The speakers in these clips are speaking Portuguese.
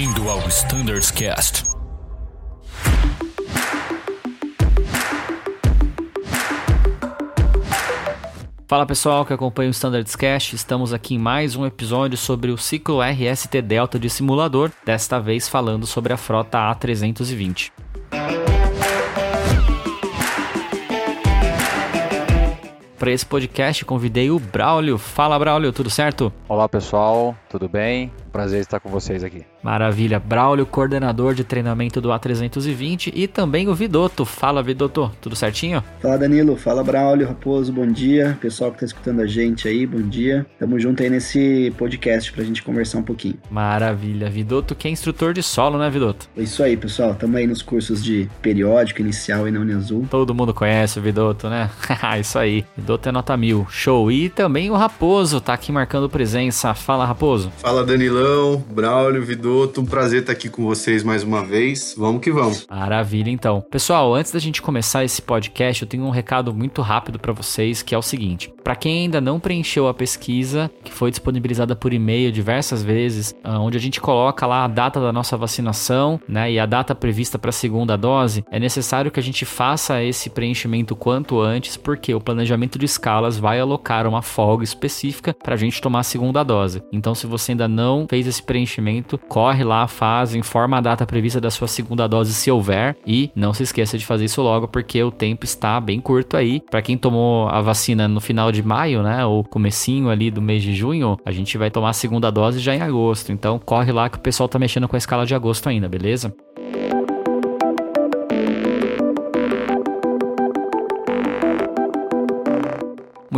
Bem-vindo ao Standards Cast. Fala pessoal que acompanha o Standards Cast, estamos aqui em mais um episódio sobre o ciclo RST Delta de simulador, desta vez falando sobre a frota A320. Para esse podcast convidei o Braulio. Fala Braulio, tudo certo? Olá pessoal, tudo bem? Prazer estar com vocês aqui. Maravilha. Braulio, coordenador de treinamento do A320 e também o Vidoto. Fala, Vidoto. Tudo certinho? Fala, Danilo. Fala, Braulio. Raposo, bom dia. Pessoal que está escutando a gente aí, bom dia. Tamo junto aí nesse podcast pra gente conversar um pouquinho. Maravilha. Vidoto que é instrutor de solo, né, Vidoto? É isso aí, pessoal. Tamo aí nos cursos de periódico inicial e na Uniazul. Todo mundo conhece o Vidoto, né? isso aí. Vidoto é nota mil. Show. E também o Raposo tá aqui marcando presença. Fala, Raposo. Fala, Danilão, Braulio, Vidoto. Um prazer estar aqui com vocês mais uma vez. Vamos que vamos. Maravilha, então. Pessoal, antes da gente começar esse podcast, eu tenho um recado muito rápido para vocês, que é o seguinte: para quem ainda não preencheu a pesquisa, que foi disponibilizada por e-mail diversas vezes, ah, onde a gente coloca lá a data da nossa vacinação, né, e a data prevista para a segunda dose, é necessário que a gente faça esse preenchimento quanto antes, porque o planejamento de escalas vai alocar uma folga específica para a gente tomar a segunda dose. Então, se você ainda não fez esse preenchimento, corre lá, faz, informa a data prevista da sua segunda dose se houver e não se esqueça de fazer isso logo porque o tempo está bem curto aí. Para quem tomou a vacina no final de maio, né, ou comecinho ali do mês de junho, a gente vai tomar a segunda dose já em agosto. Então corre lá que o pessoal tá mexendo com a escala de agosto ainda, beleza?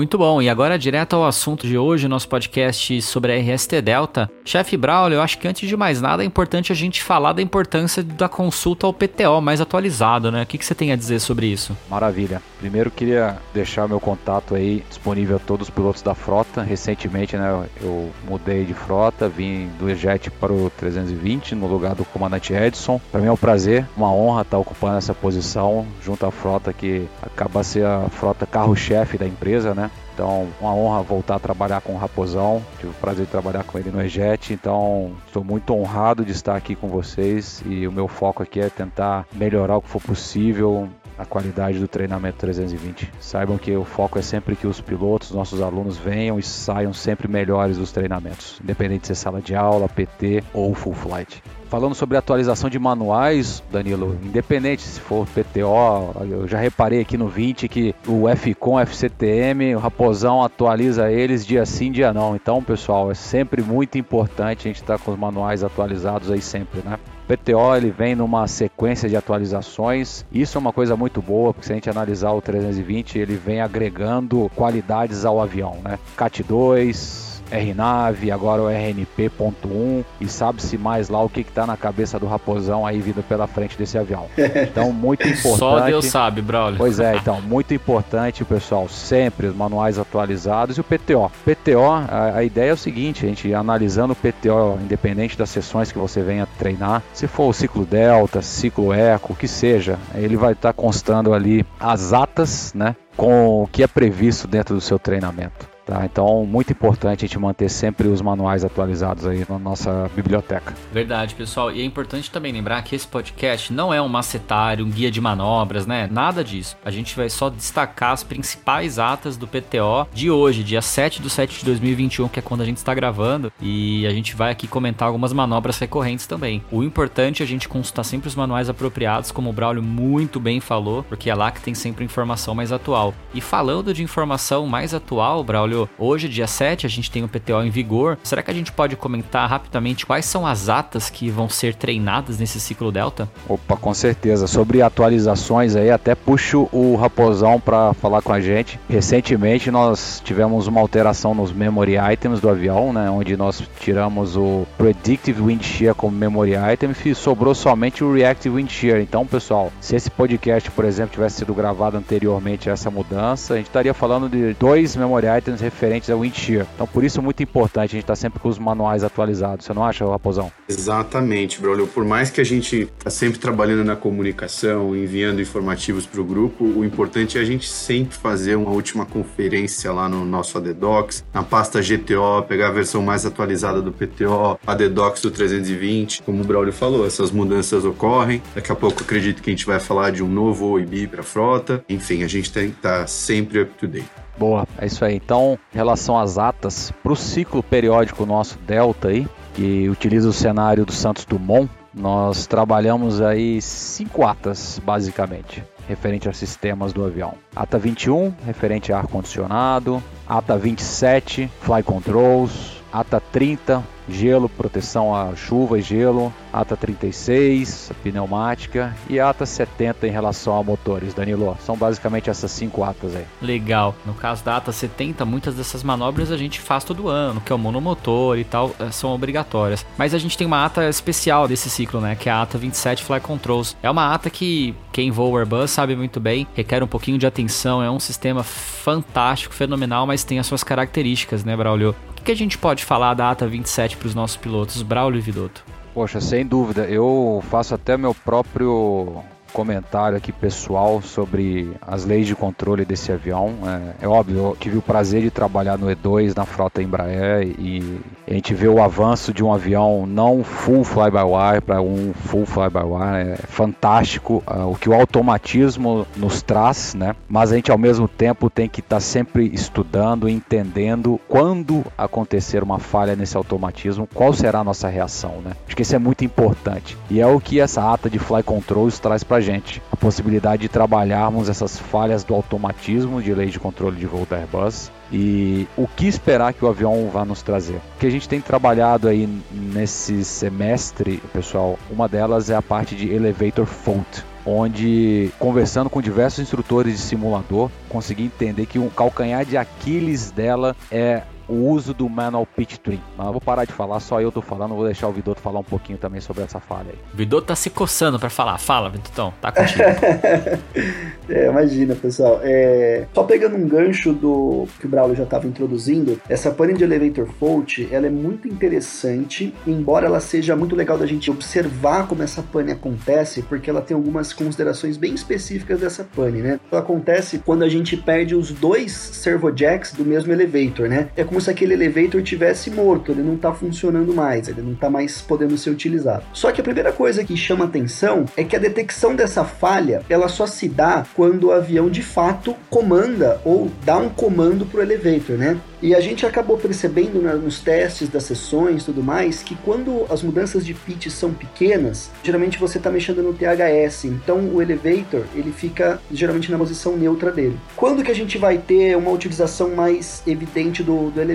Muito bom, e agora direto ao assunto de hoje, nosso podcast sobre a RST Delta. Chefe Braulio, eu acho que antes de mais nada é importante a gente falar da importância da consulta ao PTO mais atualizado, né? O que, que você tem a dizer sobre isso? Maravilha. Primeiro queria deixar meu contato aí disponível a todos os pilotos da frota. Recentemente, né, eu mudei de frota, vim do EJET para o 320 no lugar do comandante Edson. Para mim é um prazer, uma honra estar ocupando essa posição junto à frota que acaba ser a frota carro-chefe da empresa, né? Então, uma honra voltar a trabalhar com o Raposão. Tive o prazer de trabalhar com ele no EJET. Então, estou muito honrado de estar aqui com vocês. E o meu foco aqui é tentar melhorar o que for possível a qualidade do treinamento 320. Saibam que o foco é sempre que os pilotos, nossos alunos, venham e saiam sempre melhores dos treinamentos, independente de ser sala de aula, PT ou full flight. Falando sobre atualização de manuais, Danilo, independente se for PTO, eu já reparei aqui no 20 que o FCOM, FCTM, o Raposão atualiza eles dia sim, dia não. Então, pessoal, é sempre muito importante a gente estar com os manuais atualizados aí sempre, né? PTO ele vem numa sequência de atualizações. Isso é uma coisa muito boa, porque se a gente analisar o 320, ele vem agregando qualidades ao avião, né? CAT 2, RNAV, agora o RNP.1 e sabe-se mais lá o que está na cabeça do raposão aí vindo pela frente desse avião. Então, muito importante. Só Deus sabe, Braulio. Pois é, então, muito importante, pessoal, sempre os manuais atualizados e o PTO. PTO, a, a ideia é o seguinte, a gente analisando o PTO, independente das sessões que você venha treinar, se for o ciclo Delta, ciclo Eco, o que seja, ele vai estar tá constando ali as atas, né, com o que é previsto dentro do seu treinamento. Tá? Então, muito importante a gente manter sempre os manuais atualizados aí na nossa biblioteca. Verdade, pessoal. E é importante também lembrar que esse podcast não é um macetário, um guia de manobras, né? Nada disso. A gente vai só destacar as principais atas do PTO de hoje, dia 7 de 7 de 2021, que é quando a gente está gravando. E a gente vai aqui comentar algumas manobras recorrentes também. O importante é a gente consultar sempre os manuais apropriados, como o Braulio muito bem falou, porque é lá que tem sempre informação mais atual. E falando de informação mais atual, Braulio, hoje, dia 7, a gente tem o PTO em vigor. Será que a gente pode comentar rapidamente quais são as atas que vão ser treinadas nesse ciclo Delta? Opa, com certeza. Sobre atualizações aí, até puxo o Raposão para falar com a gente. Recentemente nós tivemos uma alteração nos memory items do avião, né, onde nós tiramos o Predictive Wind Shear como memory item e sobrou somente o Reactive Wind Shear. Então, pessoal, se esse podcast, por exemplo, tivesse sido gravado anteriormente a essa mudança, a gente estaria falando de dois memory items referentes ao wind shear. Então, por isso é muito importante a gente estar tá sempre com os manuais atualizados. Você não acha, Raposão? Exatamente, Braulio. Por mais que a gente está sempre trabalhando na comunicação, enviando informativos para o grupo, o importante é a gente sempre fazer uma última conferência lá no nosso ADDocs, na pasta GTO, pegar a versão mais atualizada do PTO, ADDocs do 320. Como o Braulio falou, essas mudanças ocorrem. Daqui a pouco acredito que a gente vai falar de um novo OIB para frota. Enfim, a gente tem que estar tá sempre up to date. Boa, é isso aí. Então, em relação às atas, para o ciclo periódico nosso Delta aí, que utiliza o cenário do Santos Dumont, nós trabalhamos aí cinco atas, basicamente, referente a sistemas do avião. Ata 21, referente a ar-condicionado. Ata 27, fly controls. Ata 30, gelo, proteção a chuva e gelo, ATA 36, pneumática e ATA 70 em relação a motores, Danilo. São basicamente essas cinco atas aí. Legal. No caso da ATA 70, muitas dessas manobras a gente faz todo ano, que é o monomotor e tal, eh, são obrigatórias. Mas a gente tem uma ATA especial desse ciclo, né, que é a ATA 27 Fly Controls. É uma ATA que quem voa Airbus sabe muito bem, requer um pouquinho de atenção, é um sistema fantástico, fenomenal, mas tem as suas características, né, Braulio? O que a gente pode falar da ATA 27 para os nossos pilotos, Braulio e Vidotto? Poxa, sem dúvida. Eu faço até meu próprio comentário aqui pessoal sobre as leis de controle desse avião. É, é, óbvio, eu tive o prazer de trabalhar no E2 na frota Embraer e a gente vê o avanço de um avião não full fly-by-wire para um full fly-by-wire. É fantástico uh, o que o automatismo nos traz, né? Mas a gente ao mesmo tempo tem que estar tá sempre estudando, entendendo quando acontecer uma falha nesse automatismo, qual será a nossa reação, né? Acho que isso é muito importante. E é o que essa ata de fly controls traz para gente a possibilidade de trabalharmos essas falhas do automatismo de lei de controle de voo da Airbus e o que esperar que o avião vá nos trazer. O que a gente tem trabalhado aí nesse semestre, pessoal, uma delas é a parte de elevator fault onde conversando com diversos instrutores de simulador, consegui entender que um calcanhar de Aquiles dela é o uso do Manual Pitch Tree. Mas eu vou parar de falar, só eu tô falando, vou deixar o Vidoto falar um pouquinho também sobre essa falha aí. O Vidoto tá se coçando para falar. Fala, Vidotão, tá contigo. é, imagina, pessoal. É... Só pegando um gancho do que o Braulio já estava introduzindo, essa pane de elevator fault, ela é muito interessante, embora ela seja muito legal da gente observar como essa pane acontece, porque ela tem algumas considerações bem específicas dessa pane, né? Ela acontece quando a gente perde os dois servojacks do mesmo elevator, né? É como se aquele elevator tivesse morto, ele não está funcionando mais, ele não está mais podendo ser utilizado. Só que a primeira coisa que chama atenção é que a detecção dessa falha, ela só se dá quando o avião de fato comanda ou dá um comando para o elevator, né? E a gente acabou percebendo né, nos testes das sessões e tudo mais que quando as mudanças de pitch são pequenas, geralmente você está mexendo no THS, então o elevator ele fica geralmente na posição neutra dele. Quando que a gente vai ter uma utilização mais evidente do, do elevator?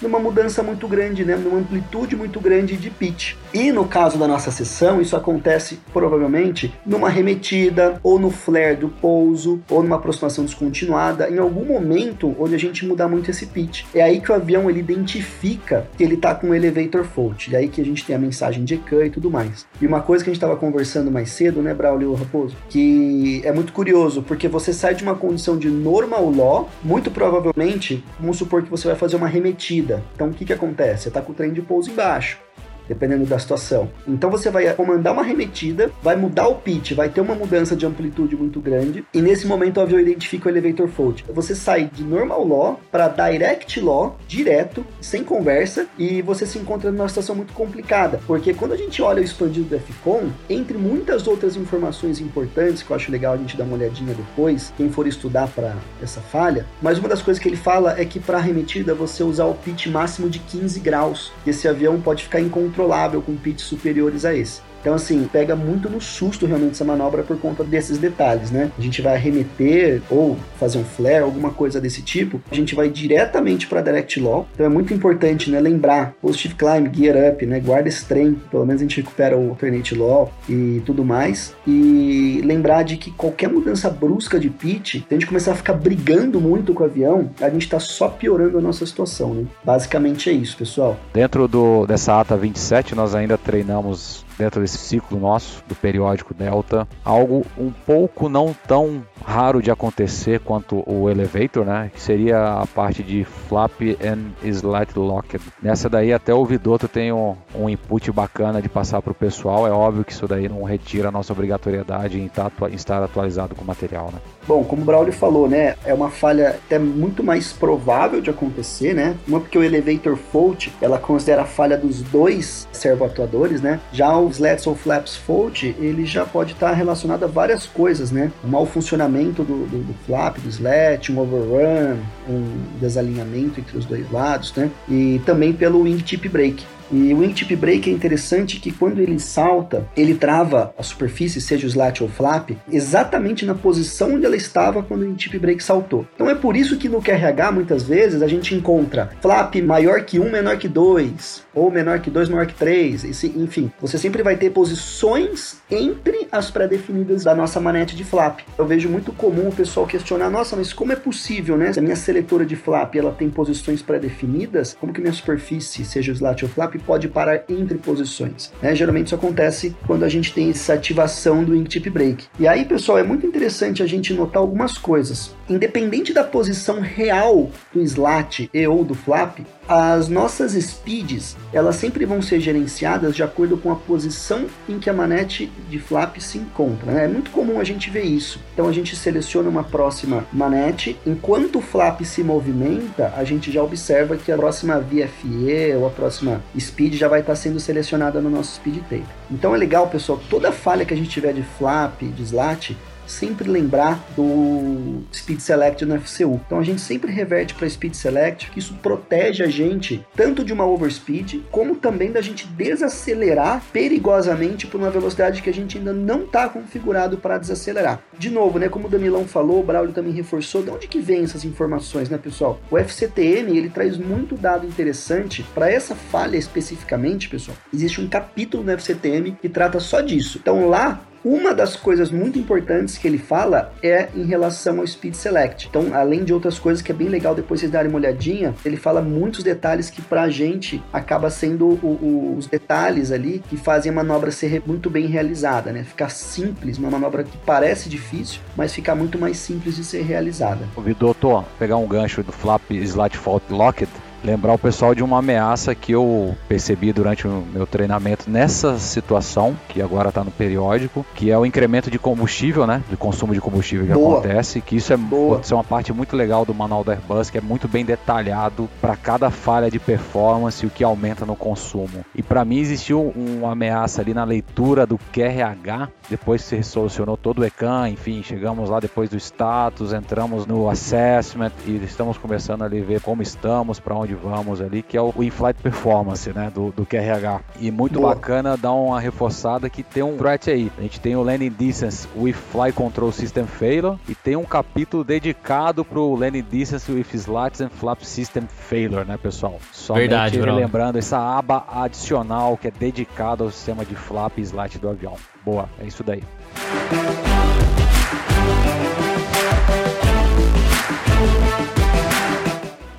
Numa mudança muito grande, né, numa amplitude muito grande de pitch. E no caso da nossa sessão, isso acontece provavelmente numa remetida ou no flare do pouso ou numa aproximação descontinuada, em algum momento onde a gente mudar muito esse pitch. É aí que o avião ele identifica que ele está com um elevator fault. E aí que a gente tem a mensagem de ECAN e tudo mais. E uma coisa que a gente estava conversando mais cedo, né, Braulio Raposo, que é muito curioso, porque você sai de uma condição de normal law, muito provavelmente, vamos supor que você vai fazer uma remetida. Então o que que acontece? Você está com o trem de pouso embaixo dependendo da situação. Então você vai comandar uma remetida, vai mudar o pitch, vai ter uma mudança de amplitude muito grande, e nesse momento o avião identifica o elevator fault. Você sai de normal law para direct law, direto, sem conversa, e você se encontra numa situação muito complicada, porque quando a gente olha o expandido do FCON, entre muitas outras informações importantes, que eu acho legal a gente dar uma olhadinha depois, quem for estudar para essa falha, mas uma das coisas que ele fala é que para remetida você usar o pitch máximo de 15 graus. Esse avião pode ficar em controlável com pitches superiores a esse. Então, assim, pega muito no susto realmente essa manobra por conta desses detalhes, né? A gente vai arremeter ou fazer um flare, alguma coisa desse tipo, a gente vai diretamente para direct law. Então é muito importante, né, lembrar positive climb, gear up, né? Guarda esse trem, pelo menos a gente recupera o alternate law e tudo mais. E lembrar de que qualquer mudança brusca de pitch, se a gente começar a ficar brigando muito com o avião, a gente está só piorando a nossa situação, né? Basicamente é isso, pessoal. Dentro do, dessa ata 27, nós ainda treinamos dentro desse ciclo nosso do periódico delta, algo um pouco não tão raro de acontecer quanto o elevator, né? Que seria a parte de flap and slight locked. Nessa daí até o Vidoto tem um, um input bacana de passar para o pessoal. É óbvio que isso daí não retira a nossa obrigatoriedade em estar, em estar atualizado com o material, né? Bom, como o Braulio falou, né, é uma falha até muito mais provável de acontecer, né? Uma porque o elevator fault, ela considera a falha dos dois servoatuadores, né? Já o slats ou flaps fault, ele já pode estar relacionado a várias coisas, né? O mau funcionamento do, do, do flap, do slat, um overrun, um desalinhamento entre os dois lados, né? E também pelo wingtip break. E o wingtip break é interessante que quando ele salta, ele trava a superfície, seja o slat ou flap, exatamente na posição onde ela estava quando o wingtip break saltou. Então é por isso que no QRH muitas vezes a gente encontra flap maior que 1, menor que 2, ou menor que 2, menor que 3, enfim, você sempre vai ter posições entre as pré-definidas da nossa manete de flap. Eu vejo muito comum o pessoal questionar, nossa, mas como é possível, né? Se a minha seletora de flap ela tem posições pré-definidas, como que minha superfície, seja o slat ou flap, pode parar entre posições. Né? Geralmente isso acontece quando a gente tem essa ativação do wingtip break. E aí, pessoal, é muito interessante a gente notar algumas coisas. Independente da posição real do slat e ou do flap, as nossas speeds, elas sempre vão ser gerenciadas de acordo com a posição em que a manete de flap se encontra. Né? É muito comum a gente ver isso. Então a gente seleciona uma próxima manete, enquanto o flap se movimenta, a gente já observa que a próxima VFE ou a próxima speed já vai estar sendo selecionada no nosso speed tape. Então é legal, pessoal, toda falha que a gente tiver de flap, de slat, sempre lembrar do Speed Select no FCU. Então a gente sempre reverte para Speed Select, que isso protege a gente tanto de uma overspeed, como também da gente desacelerar perigosamente por uma velocidade que a gente ainda não está configurado para desacelerar. De novo, né, como o Danilão falou, o Braulio também reforçou, de onde que vem essas informações, né, pessoal? O FCTM, ele traz muito dado interessante para essa falha especificamente, pessoal. Existe um capítulo no FCTM que trata só disso. Então lá uma das coisas muito importantes que ele fala é em relação ao Speed Select. Então, além de outras coisas que é bem legal depois vocês darem uma olhadinha, ele fala muitos detalhes que pra gente acaba sendo o, o, os detalhes ali que fazem a manobra ser muito bem realizada, né? Ficar simples, uma manobra que parece difícil, mas fica muito mais simples de ser realizada. Convidou, tô pegar um gancho do flap Slat Fault Locked lembrar o pessoal de uma ameaça que eu percebi durante o meu treinamento nessa situação, que agora está no periódico, que é o incremento de combustível, né? De consumo de combustível que Boa. acontece, que isso é, Boa. é uma parte muito legal do manual do Airbus, que é muito bem detalhado para cada falha de performance o que aumenta no consumo. E para mim existiu uma ameaça ali na leitura do QRH, depois que se solucionou todo o ECAN, enfim, chegamos lá depois do status, entramos no assessment e estamos começando ali ver como estamos, para onde vamos ali, que é o in-flight performance, né, do, do QRH. E muito Boa. bacana dar uma reforçada que tem um threat aí. A gente tem o Landing Distance with Flight Control System Failure e tem um capítulo dedicado pro Landing Distance with Slats and Flap System Failure, né, pessoal? Somente Verdade, lembrando essa aba adicional que é dedicada ao sistema de flap e slat do avião. Boa, é isso daí.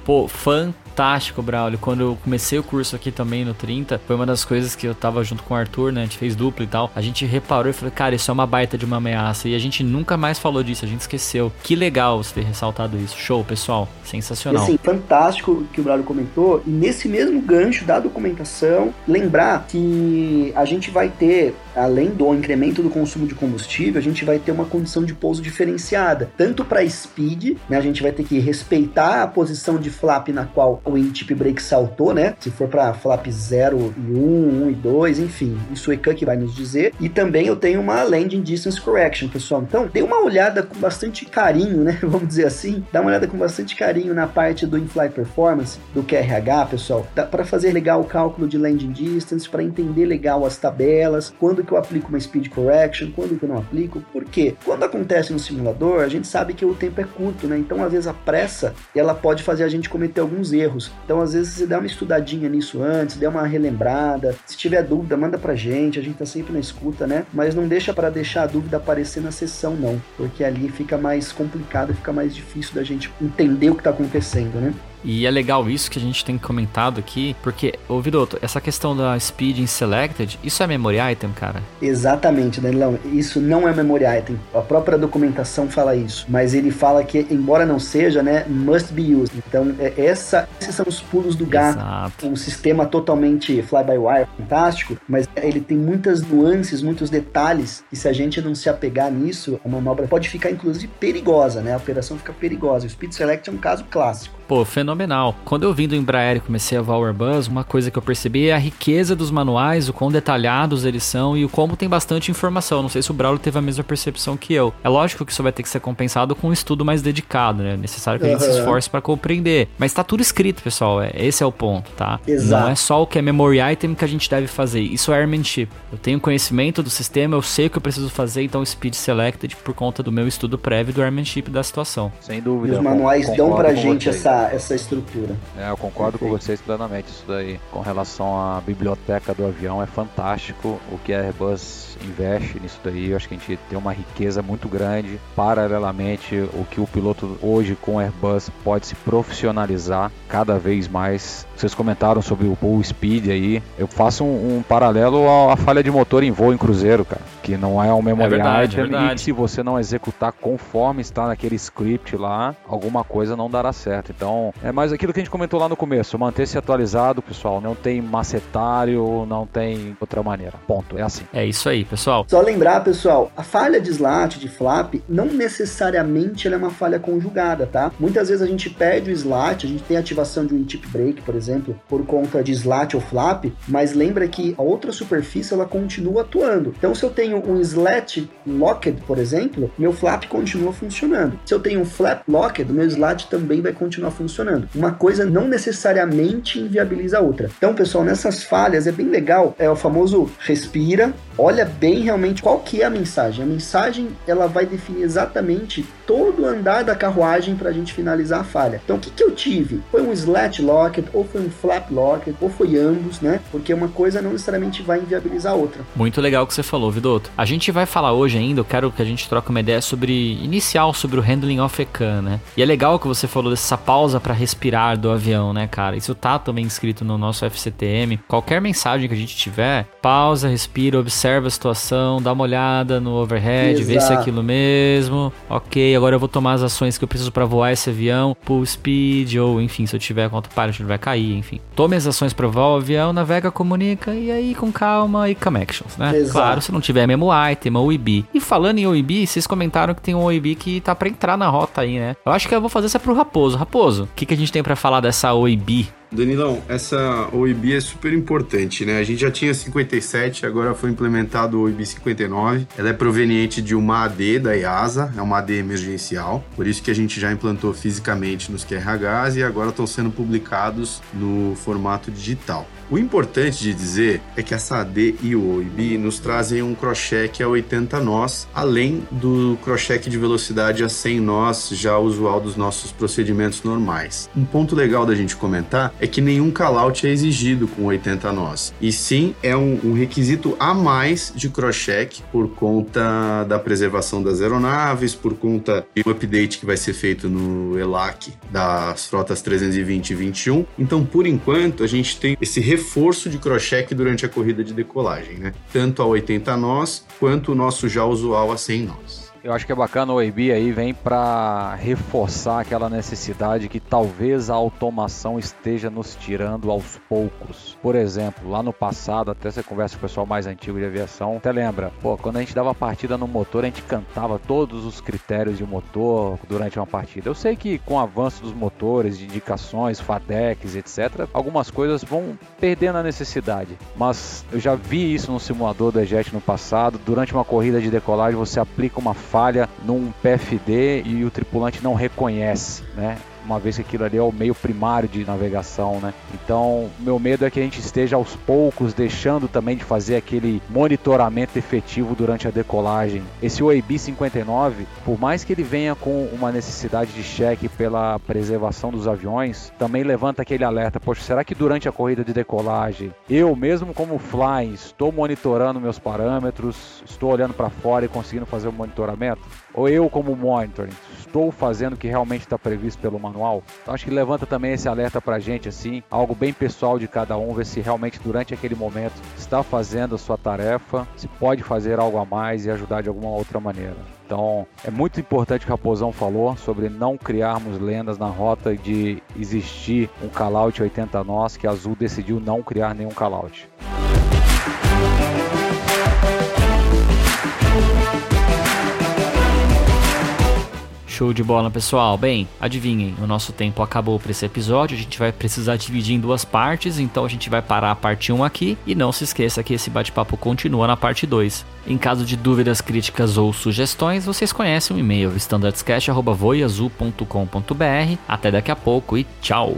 Pô, fantástico Braulio. Quando eu comecei o curso aqui também no 30, foi uma das coisas que eu tava junto com o Arthur, né? A gente fez dupla e tal. A gente reparou e falou, cara, isso é uma baita de uma ameaça. E a gente nunca mais falou disso, a gente esqueceu. Que legal você ter ressaltado isso. Show, pessoal. Sensacional. E assim, fantástico que o Braulio comentou. E nesse mesmo gancho da documentação, lembrar que a gente vai ter, além do incremento do consumo de combustível, a gente vai ter uma condição de pouso diferenciada. Tanto para speed, né? A gente vai ter que respeitar a posição de flap na qual o in-tip break saltou, né? Se for para flap 0 e 1, 1 e 2, enfim, isso ECAN que vai nos dizer. E também eu tenho uma landing distance correction, pessoal. Então, dê uma olhada com bastante carinho, né? Vamos dizer assim, dá uma olhada com bastante carinho na parte do in-flight performance, do QRH, pessoal, para fazer legal o cálculo de landing distance, para entender legal as tabelas, quando que eu aplico uma speed correction, quando que eu não aplico. Por quê? Quando acontece no simulador, a gente sabe que o tempo é curto, né? Então, às vezes a pressa, ela pode fazer a gente cometer alguns erros. Então, às vezes, você dá uma estudadinha nisso antes, dê uma relembrada. Se tiver dúvida, manda pra gente, a gente tá sempre na escuta, né? Mas não deixa para deixar a dúvida aparecer na sessão, não, porque ali fica mais complicado, fica mais difícil da gente entender o que tá acontecendo, né? E é legal isso que a gente tem comentado aqui, porque, ô Vidoto, essa questão da speed in selected, isso é memory item, cara? Exatamente, Danilão. Isso não é memory item. A própria documentação fala isso. Mas ele fala que, embora não seja, né, must be used. Então, é, essa, esses são os pulos do gato. Exato. Um sistema totalmente fly-by-wire, fantástico, mas ele tem muitas nuances, muitos detalhes, e se a gente não se apegar nisso, a manobra pode ficar, inclusive, perigosa, né? A operação fica perigosa. O Speed Select é um caso clássico. Pô, fenomenal. Quando eu vim do Embraer e comecei a voar o Airbus, uma coisa que eu percebi é a riqueza dos manuais, o quão detalhados eles são e o como tem bastante informação. Não sei se o Braulio teve a mesma percepção que eu. É lógico que isso vai ter que ser compensado com um estudo mais dedicado, né? É necessário que a gente se esforce para compreender. Mas tá tudo escrito, pessoal. É, esse é o ponto, tá? Exato. Não é só o que é memory item que a gente deve fazer. Isso é airmanship. Eu tenho conhecimento do sistema, eu sei o que eu preciso fazer, então speed selected por conta do meu estudo prévio do airmanship da situação. Sem dúvida. E os manuais dão pra gente essa essa, estrutura. É, eu concordo Perfeito. com vocês plenamente. Isso daí, com relação à biblioteca do avião, é fantástico o que a Airbus investe nisso daí. Eu acho que a gente tem uma riqueza muito grande. Paralelamente, o que o piloto hoje com Airbus pode se profissionalizar cada vez mais. Vocês comentaram sobre o Bull Speed aí. Eu faço um, um paralelo à falha de motor em voo em cruzeiro, cara. Que não é um memory é verdade, item é e se você não executar conforme está naquele script lá, alguma coisa não dará certo. Então, é mais aquilo que a gente comentou lá no começo, manter-se atualizado, pessoal. Não tem macetário, não tem outra maneira. Ponto. É assim. É isso aí, pessoal. Só lembrar, pessoal, a falha de slat, de flap, não necessariamente é uma falha conjugada, tá? Muitas vezes a gente perde o slat, a gente tem ativação de um tip break, por exemplo, por conta de slat ou flap, mas lembra que a outra superfície ela continua atuando. Então, se eu tenho um slat locked, por exemplo, meu flap continua funcionando. Se eu tenho um flap locked, meu slat também vai continuar funcionando. Uma coisa não necessariamente inviabiliza a outra. Então, pessoal, nessas falhas é bem legal, é o famoso respira, olha bem realmente qual que é a mensagem. A mensagem ela vai definir exatamente todo o andar da carruagem para a gente finalizar a falha. Então o que, que eu tive? Foi um slat locket, ou foi um flap locket, ou foi ambos, né? Porque uma coisa não necessariamente vai inviabilizar a outra. Muito legal o que você falou, Vidoto. A gente vai falar hoje ainda, eu quero que a gente troque uma ideia sobre inicial sobre o handling of a can, né? E é legal que você falou dessa pausa para respirar do avião, né, cara? Isso tá também escrito no nosso FCTM. Qualquer mensagem que a gente tiver, pausa, respira, observa a situação, dá uma olhada no overhead, Exato. vê se é aquilo mesmo. OK, agora eu vou tomar as ações que eu preciso para voar esse avião, pull speed ou enfim, se eu tiver autopilot ele vai cair, enfim. Tome as ações para voar o avião, navega, comunica e aí com calma e come actions, né? Exato. Claro, se não tiver memo item ou OIB. E falando em OIB, vocês comentaram que tem um OIB que tá para entrar na rota aí, né? Eu acho que eu vou fazer essa pro Raposo. Raposo, o que, que a gente tem para falar dessa OIB? Danilão, essa OIB é super importante, né? A gente já tinha 57, agora foi implementado o OIB 59. Ela é proveniente de uma AD da IASA, é uma AD emergencial, por isso que a gente já implantou fisicamente nos QRHs e agora estão sendo publicados no formato digital. O importante de dizer é que essa AD e o OIB nos trazem um crocheck a 80 nós, além do crocheck de velocidade a 100 nós já usual dos nossos procedimentos normais. Um ponto legal da gente comentar é que nenhum callout é exigido com 80 nós, e sim é um, um requisito a mais de crocheck por conta da preservação das aeronaves, por conta do update que vai ser feito no ELAC das frotas 320 e 21. Então, por enquanto, a gente tem esse reforço de crocheque durante a corrida de decolagem, né? Tanto a 80 nós quanto o nosso já usual a 100 nós. Eu acho que é bacana o AB aí vem para reforçar aquela necessidade que talvez a automação esteja nos tirando aos poucos. Por exemplo, lá no passado, até você conversa com o pessoal mais antigo de aviação, até lembra, pô, quando a gente dava partida no motor, a gente cantava todos os critérios de motor durante uma partida. Eu sei que com o avanço dos motores, de indicações, FADECs, etc., algumas coisas vão perdendo a necessidade. Mas eu já vi isso no simulador do EJET no passado. Durante uma corrida de decolagem, você aplica uma falha num PFD e o tripulante não reconhece, né? Uma vez que aquilo ali é o meio primário de navegação, né? Então, meu medo é que a gente esteja aos poucos deixando também de fazer aquele monitoramento efetivo durante a decolagem. Esse OAB 59, por mais que ele venha com uma necessidade de cheque pela preservação dos aviões, também levanta aquele alerta, poxa, será que durante a corrida de decolagem, eu mesmo como fly, estou monitorando meus parâmetros, estou olhando para fora e conseguindo fazer o monitoramento? Ou eu como monitoring, estou fazendo o que realmente está previsto pelo manual? Então acho que levanta também esse alerta pra gente, assim, algo bem pessoal de cada um, ver se realmente durante aquele momento está fazendo a sua tarefa, se pode fazer algo a mais e ajudar de alguma outra maneira. Então é muito importante o que o Raposão falou sobre não criarmos lendas na rota de existir um callout 80 nós, que a Azul decidiu não criar nenhum callout. Show de bola, pessoal. Bem, adivinhem, o nosso tempo acabou para esse episódio. A gente vai precisar dividir em duas partes, então a gente vai parar a parte 1 aqui. E não se esqueça que esse bate-papo continua na parte 2. Em caso de dúvidas, críticas ou sugestões, vocês conhecem o e-mail standardscast.voiazul.com.br. Até daqui a pouco e tchau!